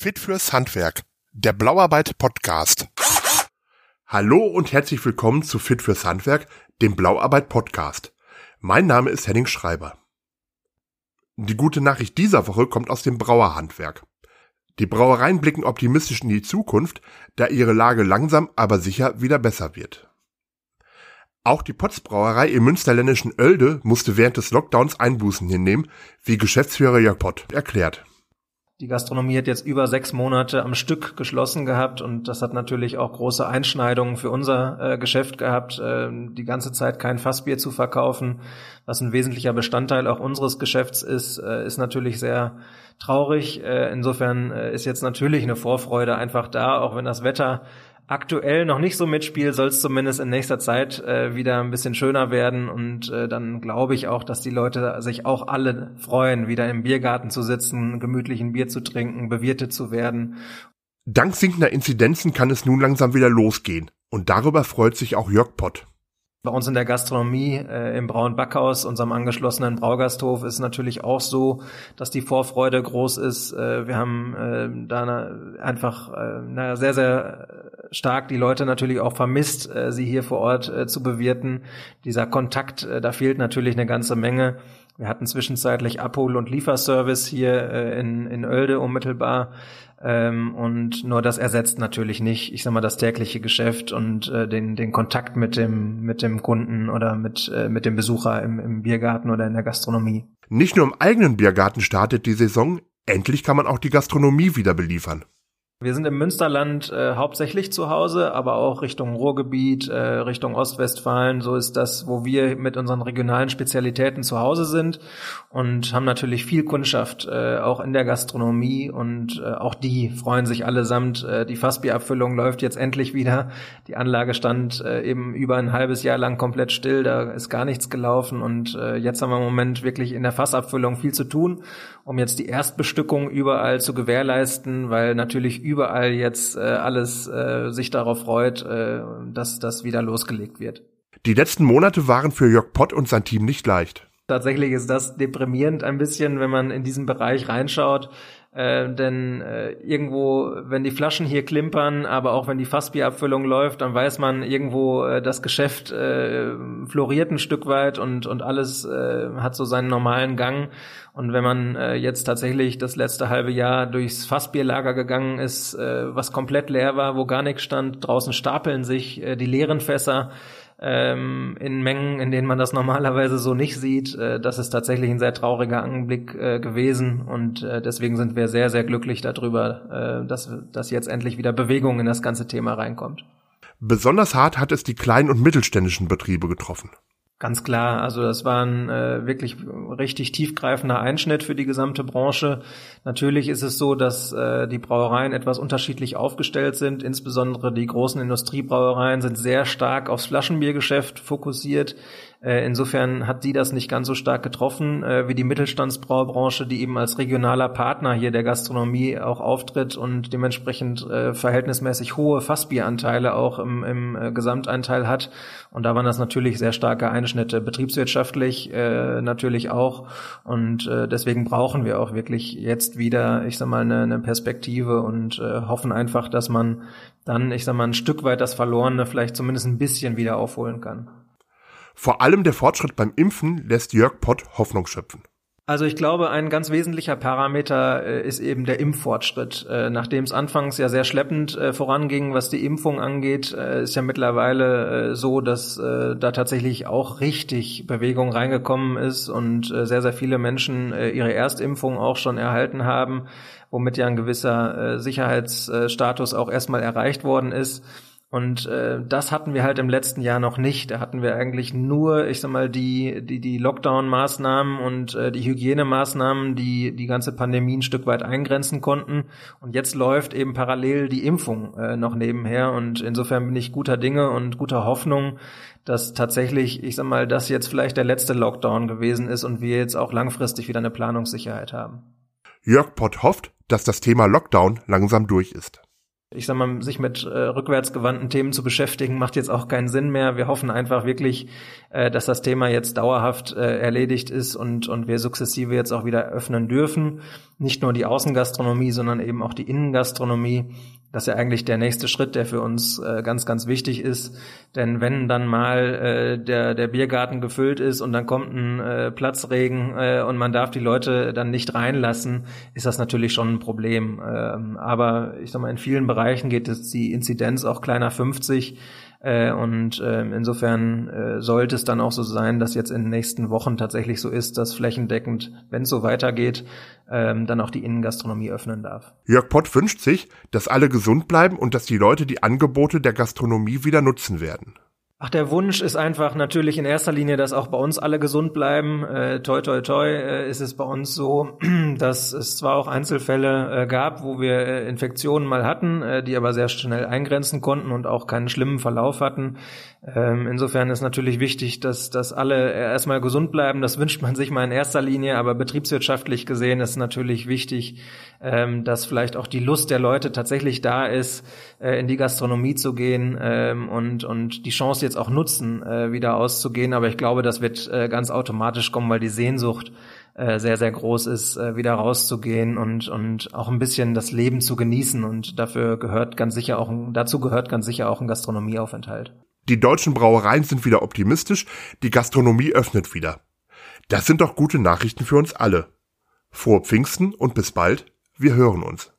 Fit fürs Handwerk, der Blauarbeit Podcast. Hallo und herzlich willkommen zu Fit fürs Handwerk, dem Blauarbeit Podcast. Mein Name ist Henning Schreiber. Die gute Nachricht dieser Woche kommt aus dem Brauerhandwerk. Die Brauereien blicken optimistisch in die Zukunft, da ihre Lage langsam aber sicher wieder besser wird. Auch die Pottsbrauerei im münsterländischen Oelde musste während des Lockdowns Einbußen hinnehmen, wie Geschäftsführer Jörg Pott erklärt. Die Gastronomie hat jetzt über sechs Monate am Stück geschlossen gehabt und das hat natürlich auch große Einschneidungen für unser äh, Geschäft gehabt, äh, die ganze Zeit kein Fassbier zu verkaufen, was ein wesentlicher Bestandteil auch unseres Geschäfts ist, äh, ist natürlich sehr traurig. Äh, insofern äh, ist jetzt natürlich eine Vorfreude einfach da, auch wenn das Wetter aktuell noch nicht so mitspielt, soll es zumindest in nächster Zeit äh, wieder ein bisschen schöner werden. Und äh, dann glaube ich auch, dass die Leute sich auch alle freuen, wieder im Biergarten zu sitzen, gemütlich ein Bier zu trinken, bewirtet zu werden. Dank sinkender Inzidenzen kann es nun langsam wieder losgehen. Und darüber freut sich auch Jörg Pott. Bei uns in der Gastronomie äh, im Braun Backhaus, unserem angeschlossenen Braugasthof, ist natürlich auch so, dass die Vorfreude groß ist. Äh, wir haben äh, da einfach äh, na, sehr, sehr stark die Leute natürlich auch vermisst, äh, sie hier vor Ort äh, zu bewirten. Dieser Kontakt, äh, da fehlt natürlich eine ganze Menge. Wir hatten zwischenzeitlich Abhol- und Lieferservice hier äh, in, in Oelde unmittelbar. Ähm, und nur das ersetzt natürlich nicht, ich sag mal, das tägliche Geschäft und äh, den, den Kontakt mit dem, mit dem Kunden oder mit, äh, mit dem Besucher im, im Biergarten oder in der Gastronomie. Nicht nur im eigenen Biergarten startet die Saison, endlich kann man auch die Gastronomie wieder beliefern. Wir sind im Münsterland äh, hauptsächlich zu Hause, aber auch Richtung Ruhrgebiet, äh, Richtung Ostwestfalen. So ist das, wo wir mit unseren regionalen Spezialitäten zu Hause sind und haben natürlich viel Kundschaft, äh, auch in der Gastronomie und äh, auch die freuen sich allesamt. Äh, die Fassbierabfüllung läuft jetzt endlich wieder. Die Anlage stand äh, eben über ein halbes Jahr lang komplett still, da ist gar nichts gelaufen und äh, jetzt haben wir im Moment wirklich in der Fassabfüllung viel zu tun, um jetzt die Erstbestückung überall zu gewährleisten, weil natürlich überall jetzt äh, alles äh, sich darauf freut, äh, dass das wieder losgelegt wird. Die letzten Monate waren für Jörg Pott und sein Team nicht leicht. Tatsächlich ist das deprimierend ein bisschen, wenn man in diesen Bereich reinschaut. Äh, denn äh, irgendwo, wenn die Flaschen hier klimpern, aber auch wenn die Fassbierabfüllung läuft, dann weiß man irgendwo, äh, das Geschäft äh, floriert ein Stück weit und, und alles äh, hat so seinen normalen Gang. Und wenn man äh, jetzt tatsächlich das letzte halbe Jahr durchs Fassbierlager gegangen ist, äh, was komplett leer war, wo gar nichts stand, draußen stapeln sich äh, die leeren Fässer, ähm, in Mengen, in denen man das normalerweise so nicht sieht. Äh, das ist tatsächlich ein sehr trauriger Anblick äh, gewesen und äh, deswegen sind wir sehr, sehr glücklich darüber, äh, dass, dass jetzt endlich wieder Bewegung in das ganze Thema reinkommt. Besonders hart hat es die kleinen und mittelständischen Betriebe getroffen. Ganz klar, also das war ein äh, wirklich richtig tiefgreifender Einschnitt für die gesamte Branche. Natürlich ist es so, dass äh, die Brauereien etwas unterschiedlich aufgestellt sind. Insbesondere die großen Industriebrauereien sind sehr stark aufs Flaschenbiergeschäft fokussiert. Äh, insofern hat die das nicht ganz so stark getroffen äh, wie die Mittelstandsbraubranche, die eben als regionaler Partner hier der Gastronomie auch auftritt und dementsprechend äh, verhältnismäßig hohe Fassbieranteile auch im, im Gesamteinteil hat. Und da waren das natürlich sehr starke Einschnitte, betriebswirtschaftlich natürlich auch. Und deswegen brauchen wir auch wirklich jetzt wieder, ich sag mal, eine, Perspektive und hoffen einfach, dass man dann, ich sag mal, ein Stück weit das Verlorene vielleicht zumindest ein bisschen wieder aufholen kann. Vor allem der Fortschritt beim Impfen lässt Jörg Pott Hoffnung schöpfen. Also ich glaube, ein ganz wesentlicher Parameter äh, ist eben der Impffortschritt. Äh, nachdem es anfangs ja sehr schleppend äh, voranging, was die Impfung angeht, ist ja mittlerweile so, dass da tatsächlich auch richtig Bewegung reingekommen ist und sehr, sehr viele Menschen ihre Erstimpfung auch schon erhalten haben, womit ja ein gewisser Sicherheitsstatus auch erstmal erreicht worden ist. Und äh, das hatten wir halt im letzten Jahr noch nicht. Da hatten wir eigentlich nur, ich sag mal, die die die Lockdown-Maßnahmen und äh, die Hygienemaßnahmen, die die ganze Pandemie ein Stück weit eingrenzen konnten. Und jetzt läuft eben parallel die Impfung äh, noch nebenher. Und insofern bin ich guter Dinge und guter Hoffnung, dass tatsächlich, ich sag mal, das jetzt vielleicht der letzte Lockdown gewesen ist und wir jetzt auch langfristig wieder eine Planungssicherheit haben. Jörg Pott hofft, dass das Thema Lockdown langsam durch ist ich sag mal, sich mit äh, rückwärtsgewandten Themen zu beschäftigen, macht jetzt auch keinen Sinn mehr. Wir hoffen einfach wirklich, äh, dass das Thema jetzt dauerhaft äh, erledigt ist und, und wir sukzessive jetzt auch wieder öffnen dürfen. Nicht nur die Außengastronomie, sondern eben auch die Innengastronomie. Das ist ja eigentlich der nächste Schritt, der für uns äh, ganz, ganz wichtig ist. Denn wenn dann mal äh, der, der Biergarten gefüllt ist und dann kommt ein äh, Platzregen äh, und man darf die Leute dann nicht reinlassen, ist das natürlich schon ein Problem. Ähm, aber ich sag mal, in vielen Bereichen geht es die Inzidenz auch kleiner 50 äh, und äh, insofern äh, sollte es dann auch so sein, dass jetzt in den nächsten Wochen tatsächlich so ist, dass flächendeckend, wenn es so weitergeht, ähm, dann auch die Innengastronomie öffnen darf. Jörg Pott wünscht sich, dass alle gesund bleiben und dass die Leute die Angebote der Gastronomie wieder nutzen werden. Ach, der Wunsch ist einfach natürlich in erster Linie, dass auch bei uns alle gesund bleiben. Äh, toi, toi, toi äh, ist es bei uns so, dass es zwar auch Einzelfälle äh, gab, wo wir äh, Infektionen mal hatten, äh, die aber sehr schnell eingrenzen konnten und auch keinen schlimmen Verlauf hatten. Ähm, insofern ist natürlich wichtig, dass, dass alle erstmal gesund bleiben. Das wünscht man sich mal in erster Linie, aber betriebswirtschaftlich gesehen ist natürlich wichtig, ähm, dass vielleicht auch die Lust der Leute tatsächlich da ist, äh, in die Gastronomie zu gehen ähm, und, und die Chance jetzt auch nutzen, äh, wieder auszugehen. Aber ich glaube, das wird äh, ganz automatisch kommen, weil die Sehnsucht äh, sehr, sehr groß ist, äh, wieder rauszugehen und, und auch ein bisschen das Leben zu genießen. Und dafür gehört ganz sicher auch, dazu gehört ganz sicher auch ein Gastronomieaufenthalt. Die deutschen Brauereien sind wieder optimistisch, die Gastronomie öffnet wieder. Das sind doch gute Nachrichten für uns alle. Frohe Pfingsten und bis bald, wir hören uns.